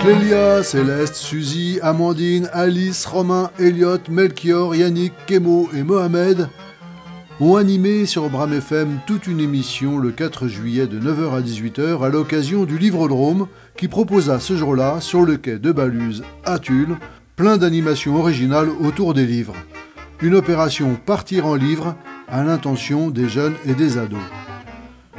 Clélia, Céleste, Suzy, Amandine, Alice, Romain, Elliot, Melchior, Yannick, Kemo et Mohamed ont animé sur Bram FM toute une émission le 4 juillet de 9h à 18h à l'occasion du Livrodrome qui proposa ce jour-là, sur le quai de Baluse à Tulle, plein d'animations originales autour des livres. Une opération Partir en livre à l'intention des jeunes et des ados.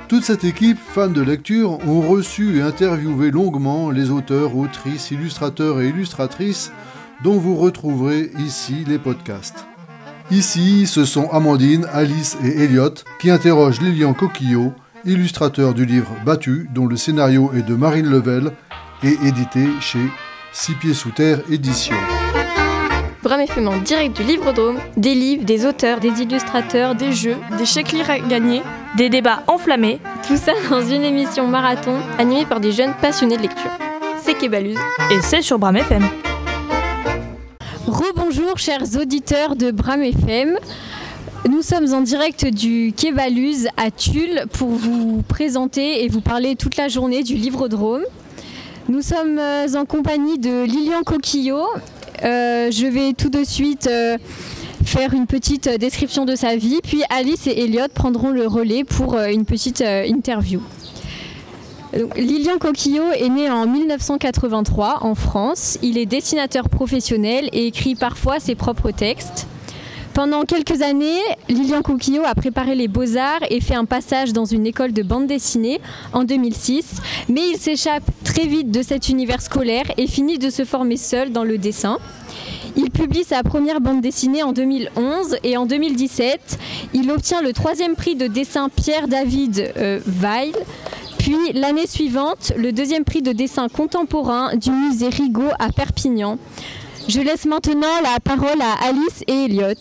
Toute cette équipe, fans de lecture, ont reçu et interviewé longuement les auteurs, autrices, illustrateurs et illustratrices dont vous retrouverez ici les podcasts. Ici, ce sont Amandine, Alice et Elliot qui interrogent Lilian Coquillot, illustrateur du livre Battu, dont le scénario est de Marine Level et édité chez Six Pieds Sous Terre Éditions. Bram FM en direct du Livre-Drôme, des livres, des auteurs, des illustrateurs, des jeux, des chèques à gagner, des débats enflammés. Tout ça dans une émission marathon animée par des jeunes passionnés de lecture. C'est Kébaluse. Et c'est sur Bram FM. Rebonjour chers auditeurs de Bram FM. Nous sommes en direct du Quai à Tulle pour vous présenter et vous parler toute la journée du Livre-Drôme. Nous sommes euh, en compagnie de Lilian Coquillot. Euh, je vais tout de suite euh, faire une petite description de sa vie, puis Alice et Elliot prendront le relais pour une petite interview. Lilian Coquillot est né en 1983 en France. Il est dessinateur professionnel et écrit parfois ses propres textes. Pendant quelques années, Lilian Coquillot a préparé les beaux-arts et fait un passage dans une école de bande dessinée en 2006, mais il s'échappe très vite de cet univers scolaire et finit de se former seul dans le dessin. Il publie sa première bande dessinée en 2011 et en 2017, il obtient le troisième prix de dessin Pierre-David euh, Weil puis l'année suivante, le deuxième prix de dessin contemporain du musée Rigaud à Perpignan. Je laisse maintenant la parole à Alice et Elliot.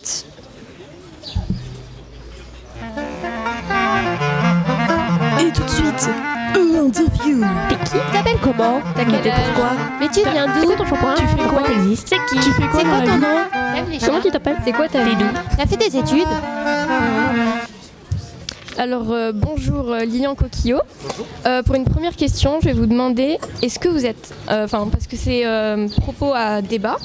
Et tout de suite, l'interview. T'es qui T'appelles comment T'as quel âge pourquoi Mais tu viens d'où ton shampoing Tu fais quoi t'existes C'est qui Tu fais quoi C'est quoi ton nom Comment tu t'appelles C'est quoi ta vie T'as fait des études alors euh, bonjour euh, Lilian Coquillot. Euh, pour une première question, je vais vous demander est-ce que vous êtes, enfin parce que c'est propos à débat,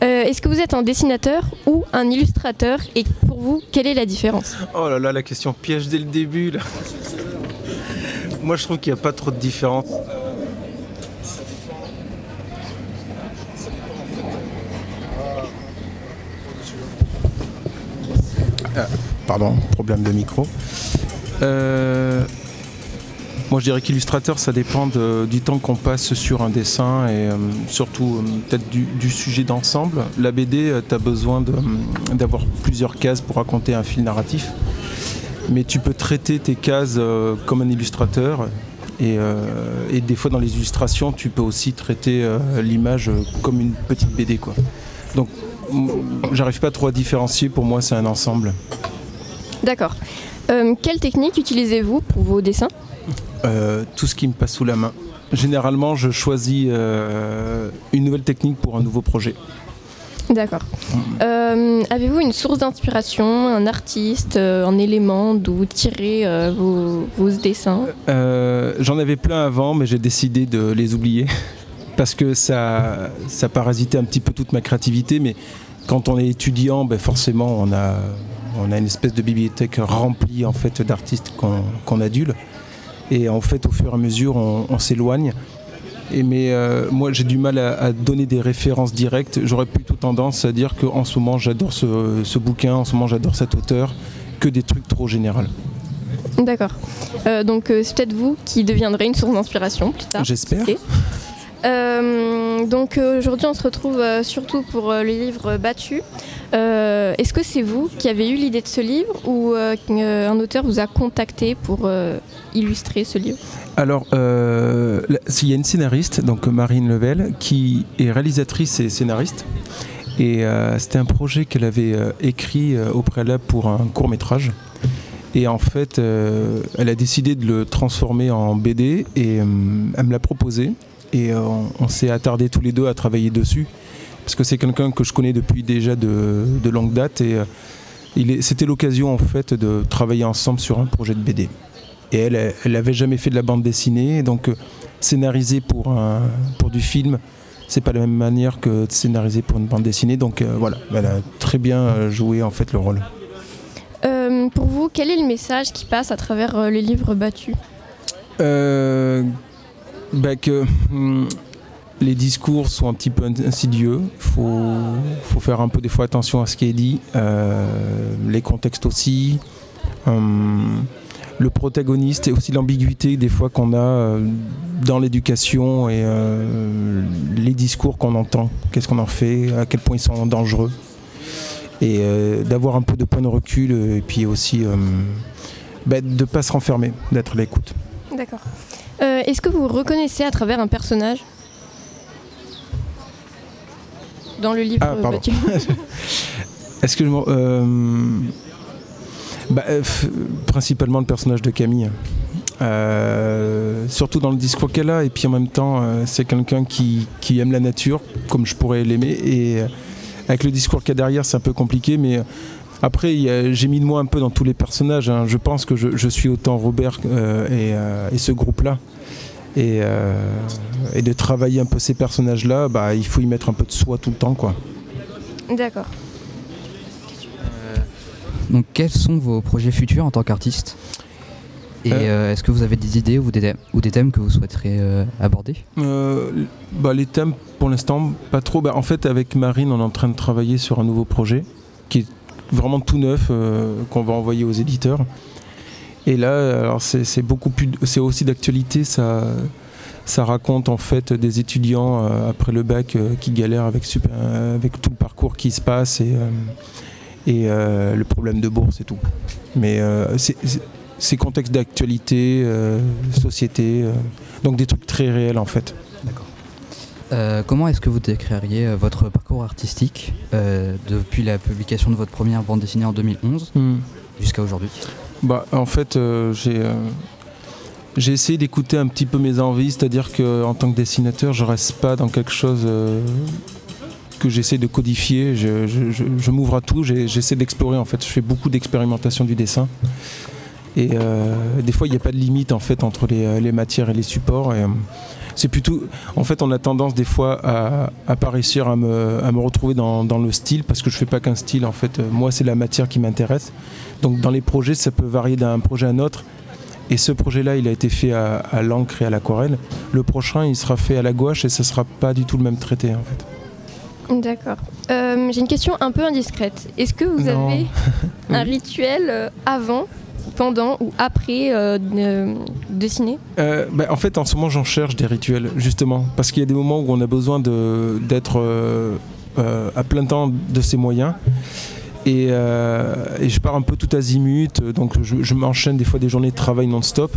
est-ce que vous êtes un dessinateur ou un illustrateur et pour vous, quelle est la différence? Oh là là, la question piège dès le début là. Moi je trouve qu'il n'y a pas trop de différence. pardon, problème de micro. Euh, moi, je dirais qu'illustrateur, ça dépend du temps qu'on passe sur un dessin et euh, surtout euh, peut-être du, sujet d'ensemble. La BD, tu as besoin d'avoir plusieurs cases pour raconter un fil narratif. Mais tu peux traiter tes cases comme un illustrateur. Et, des fois, dans les illustrations, tu peux aussi traiter l'image comme une petite BD. Quoi. Donc, j'arrive pas trop à différencier. Pour moi, c'est un ensemble. D'accord. Euh, quelle technique utilisez-vous pour vos dessins euh, Tout ce qui me passe sous la main. Généralement, je choisis euh, une nouvelle technique pour un nouveau projet. D'accord. Avez-vous une source d'inspiration, un artiste, un élément d'où vous tirez vos, dessins J'en avais plein avant, mais j'ai décidé de les oublier parce que ça, ça parasitait un petit peu toute ma créativité. Mais quand on est étudiant, ben forcément, on a, on a une espèce de bibliothèque remplie en fait d'artistes qu'on adule. Et en fait, au fur et à mesure, on, s'éloigne. Et mais euh, moi, j'ai du mal à, donner des références directes. J'aurais plutôt tendance à dire qu'en ce moment, j'adore ce, bouquin, en ce moment, j'adore cet auteur, que des trucs trop généraux. D'accord. Euh, donc, euh, c'est peut-être vous qui deviendrez une source d'inspiration plus tard. J'espère. donc aujourd'hui on se retrouve surtout pour le livre Battu. Euh, est-ce que c'est vous qui avez eu l'idée de ce livre ou euh, un auteur vous a contacté pour euh, illustrer ce livre? Alors, il y a une scénariste, donc Marine Level, qui est réalisatrice et scénariste. Et c'était un projet qu'elle avait écrit au préalable pour un court métrage. Et en fait, elle a décidé de le transformer en BD et elle me l'a proposé. Et on s'est attardé tous les deux à travailler dessus parce que c'est quelqu'un que je connais depuis déjà de, longue date et euh, c'était l'occasion en fait de travailler ensemble sur un projet de BD. Et elle, elle n'avait jamais fait de la bande dessinée, donc euh, scénariser pour, un, pour du film, c'est pas la même manière que de scénariser pour une bande dessinée. Donc euh, voilà, elle a très bien joué en fait le rôle. Euh, pour vous, quel est le message qui passe à travers euh, les livres battus? Bah, que hum, les discours sont un petit peu insidieux. Il faut, faire un peu des fois attention à ce qui est dit. Euh, les contextes aussi. Hum, le protagoniste et aussi l'ambiguïté des fois qu'on a euh, dans l'éducation et euh, les discours qu'on entend. Qu'est-ce qu'on en fait? À quel point ils sont dangereux? Et euh, d'avoir un peu de point de recul euh, et puis aussi euh, bah, de ne pas se renfermer, d'être à l'écoute. D'accord. Euh, Est-ce que vous reconnaissez à travers un personnage? Dans le livre Ah, pardon. Est-ce que je euh, bah, euh, Principalement le personnage de Camille. Euh, surtout dans le discours qu'elle a, et puis en même temps, euh, c'est quelqu'un qui, qui aime la nature, comme je pourrais l'aimer, et euh, avec le discours qu'il y a derrière, c'est un peu compliqué, mais après, j'ai mis de moi un peu dans tous les personnages. hein. Je pense que je, je suis autant Robert et, et ce groupe-là. Et, euh, et de travailler un peu ces personnages-là, bah, il faut y mettre un peu de soi tout le temps. quoi. D'accord. Donc, quels sont vos projets futurs en tant qu'artiste? Et Euh. euh, est-ce que vous avez des idées ou des, thèmes- ou des thèmes que vous souhaiterez euh, aborder? Euh, bah, les thèmes, pour l'instant, pas trop. Bah, en fait, avec Marine, on est en train de travailler sur un nouveau projet qui est vraiment tout neuf, euh, qu'on va envoyer aux éditeurs. Et là, alors c'est beaucoup plus, c'est aussi d'actualité. Ça, ça raconte en fait des étudiants euh, après le bac euh, qui galèrent avec, super- euh, avec tout le parcours qui se passe et, et le problème de bourse et tout. Mais c'est- contexte d'actualité, société, donc des trucs très réels en fait. D'accord. Comment est-ce que vous décririez votre parcours artistique depuis la publication de votre première bande dessinée en 2011 jusqu'à aujourd'hui Bah, en fait, euh, j'ai euh, j'ai essayé d'écouter un petit peu mes envies, c'est-à-dire qu'en tant que dessinateur, je reste pas dans quelque chose euh, que j'essaie de codifier. Je, je- m'ouvre à tout, j'essaie d'explorer. En fait, je fais beaucoup d'expérimentation du dessin. Et des fois, il n'y a pas de limite en fait entre les, les matières et les supports. C'est plutôt, en fait, on a tendance des fois à, à à me, retrouver dans, le style parce que je fais pas qu'un style. En fait, moi, c'est la matière qui m'intéresse. Donc, dans les projets, ça peut varier d'un projet à un autre. Et ce projet-là, il a été fait à, à l'encre et à l'aquarelle. Le prochain, il sera fait à la gouache et ce sera pas du tout le même traité en fait. D'accord. Euh, J'ai une question un peu indiscrète. Est-ce que vous Non. avez un rituel euh, avant, pendant ou après euh, de- dessiner? Euh, bah, en fait, en ce moment, j'en cherche des rituels, justement, parce qu'il y a des moments où on a besoin d'être euh, à plein temps de ses moyens. Et, et je pars un peu tout azimut, donc je, je m'enchaîne des fois des journées de travail non-stop.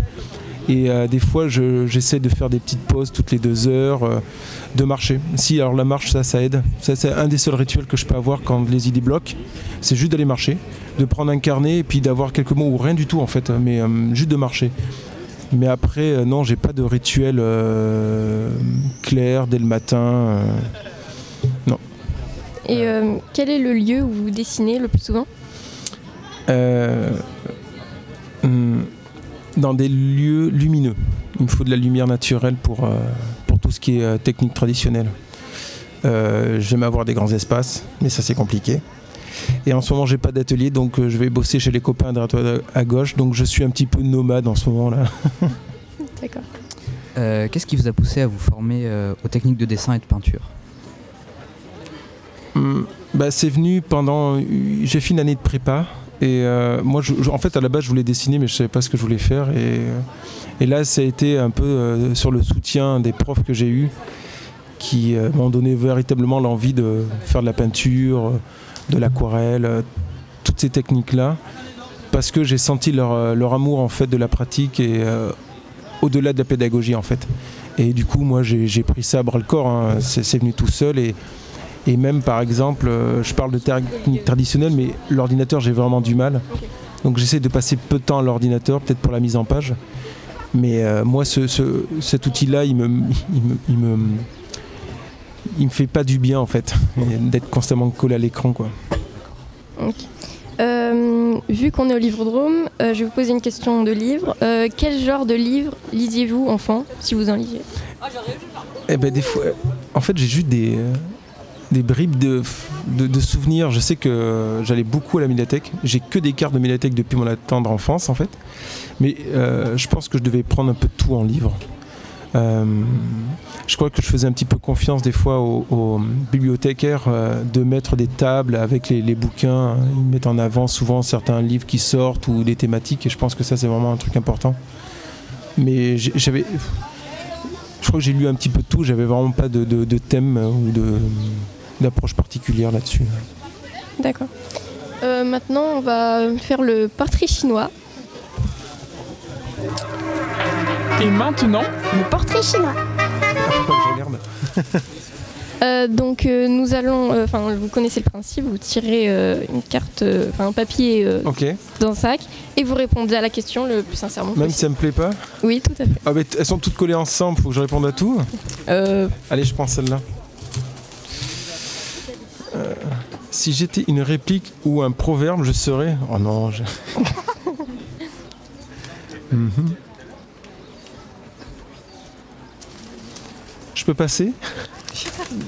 Et euh, des fois, je- j'essaie de faire des petites pauses toutes les deux heures, euh, de marcher. Si, alors la marche, ça, ça aide. Ça, c'est un des seuls rituels que je peux avoir quand les idées bloquent. C'est juste d'aller marcher, de prendre un carnet et puis d'avoir quelques mots ou rien du tout en fait, mais euh, juste de marcher. Mais après, non, j'ai pas de rituel clair dès le matin. euh. Et quel est le lieu où vous dessinez le plus souvent? Hum, dans des lieux lumineux. Il me faut de la lumière naturelle pour, euh, pour tout ce qui est euh, technique traditionnelle. Euh, J'aime avoir des grands espaces, mais ça c'est compliqué. Et en ce moment, j'ai pas d'atelier, donc euh, je vais bosser chez les copains à droite à gauche. Donc je suis un petit peu nomade en ce moment-là. D'accord. Euh, Qu'est-ce qui vous a poussé à vous former euh, aux techniques de dessin et de peinture? Hum, bah, c'est venu pendant. J'ai fait une année de prépa. Et euh, moi, en fait, à la base, je voulais dessiner, mais je savais pas ce que je voulais faire. Et, euh, là, ça a été un peu euh, sur le soutien des profs que j'ai eus qui m'ont donné véritablement l'envie de faire de la peinture, de l'aquarelle, toutes ces techniques-là, parce que j'ai senti leur, amour en fait de la pratique et au-delà de la pédagogie en fait. Et du coup, moi, j'ai pris ça à bras le corps. hein. C'est venu tout seul et et même par exemple, euh, je parle de technique traditionnelle, mais l'ordinateur, j'ai vraiment du mal. Donc j'essaie de passer peu de temps à l'ordinateur, peut-être pour la mise en page. Mais euh, moi, ce- ce- cet outil-là, il me, il, me, il, me, il me fait pas du bien en fait, d'être constamment collé à l'écran. quoi. Euh, vu qu'on est au Livre-Drôme, euh, je vais vous poser une question de livre. Euh, quel genre de livre lisiez-vous enfant, si vous en lisiez? Eh ben des fois, en fait j'ai juste des, des bribes de, de, souvenirs. Je sais que j'allais beaucoup à la médiathèque. J'ai que des cartes de médiathèque depuis mon tendre enfance en fait. Mais euh, je pense que je devais prendre un peu tout en livre. Euh, je crois que je faisais un petit peu confiance des fois aux, bibliothécaires euh, de mettre des tables avec les, bouquins. Ils mettent en avant souvent certains livres qui sortent ou des thématiques et je pense que ça c'est vraiment un truc important. Mais j'avais, je crois que j'ai lu un petit peu tout. J'avais vraiment pas de, de- thème ou de d'approche particulière là-dessus. D'accord. Euh, maintenant, on va faire le portrait chinois. Et maintenant, Le portrait chinois. je regarde. Euh, donc, euh, nous allons. euh, Enfin, vous connaissez le principe vous tirez euh, une carte, enfin un papier euh, dans un sac et vous répondez à la question le plus sincèrement Même si ça me plaît pas. Oui, tout à fait. Ah, mais elles sont toutes collées ensemble. Faut que je réponde à tout. Euh, Allez, je prends celle-là. Si j'étais une réplique ou un proverbe, je serais. Oh non. Je... Je peux passer?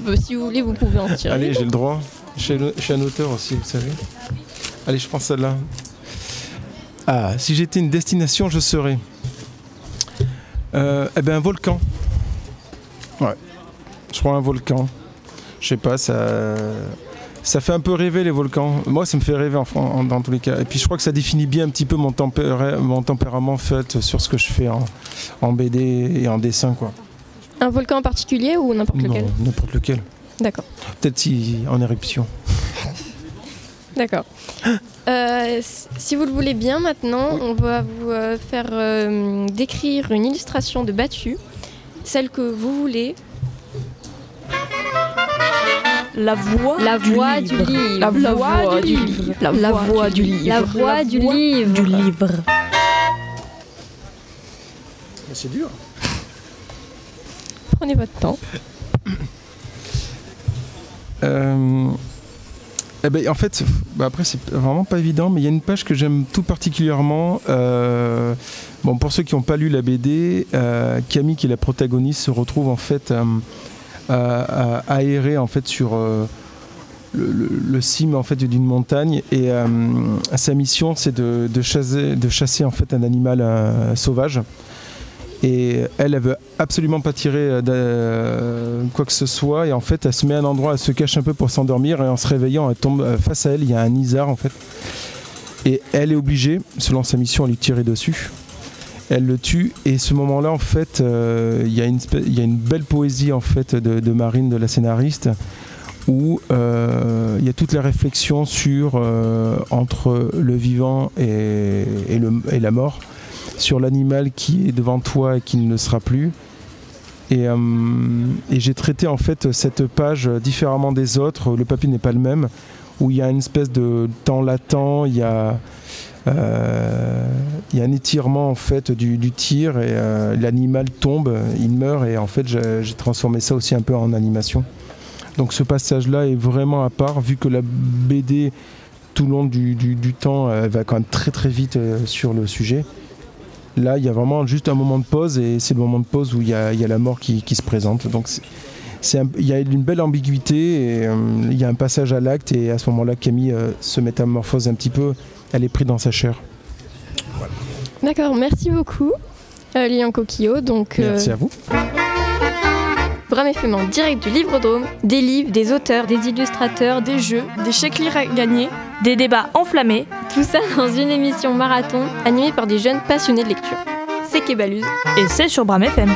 Bah, si vous voulez, vous pouvez en tirer. Allez, j'ai le droit. Je suis, un- auteur aussi, vous savez. Allez, je prends celle-là. Ah, si j'étais une destination, je serais. Euh, eh ben, un volcan. Ouais. Je crois un volcan. Je sais pas, ça. Ça fait un peu rêver les volcans. Moi, ça me fait rêver en, en- dans tous les cas. Et puis, je crois que ça définit bien un petit peu mon, mon tempérament fait sur ce que je fais en, en BD et en dessin, quoi. Un volcan en particulier ou n'importe Non, lequel n'importe lequel. D'accord. Peut-être si en éruption. D'accord. Euh, si vous le voulez bien, maintenant, on va vous euh, faire euh, décrire une illustration de Battu, celle que vous voulez. La voix La du voix livre. du livre. La La voix voix du du livre. La voix du livre. La voix du livre. Du livre. C'est dur. Prenez votre temps. Euh, eh ben, en fait, bah après c'est vraiment pas évident, mais il y a une page que j'aime tout particulièrement. Euh, bon, pour ceux qui n'ont pas lu la BD, euh, Camille, qui est la protagoniste, se retrouve en fait euh, à, en fait sur euh, le, cime en fait d'une montagne, et euh, sa mission c'est de, chasser, en fait un animal euh, sauvage. Et elle, elle veut absolument pas tirer quoi que ce soit. Et en fait, elle se met à un endroit, elle se cache un peu pour s'endormir. Et en se réveillant, elle tombe face à elle. Il y a un isard en fait. Et elle est obligée, selon sa mission, à lui tirer dessus. Elle le tue. Et ce moment-là, en fait, euh, il y, a une belle poésie en fait de, Marine, de la scénariste, où euh, il y a toute la réflexion sur euh, entre le vivant et, la mort sur l'animal qui est devant toi et qui ne le sera plus. Et, et j'ai traité en fait cette page différemment des autres. Le papier n'est pas le même, où il y a une espèce de temps latent, il y a, euh, il y a un étirement en fait du, tir et euh, l'animal tombe, il meurt et en fait j'ai transformé ça aussi un peu en animation. Donc ce passage-là est vraiment à part, vu que la BD tout le long du, temps elle va quand même très très vite euh, sur le sujet. Là, il y a vraiment juste un moment de pause et c'est le moment de pause où il y a, la mort qui, se présente. Il y a une belle ambiguïté et euh, il y a un passage à l'acte et à ce moment-là, Camille euh, se métamorphose un petit peu. Elle est prise dans sa chair. D'accord, merci beaucoup, euh, Lilian Coquillot. Donc, euh, Merci à vous. Bram FM en direct du Livre-Drôme, des livres, des auteurs, Des illustrateurs, Des jeux, des chèques lire à gagner, des débats enflammés. tout ça dans une émission marathon. animés par des jeunes passionnés de lecture. C'est Kébaluse. Et c'est sur Bram FM.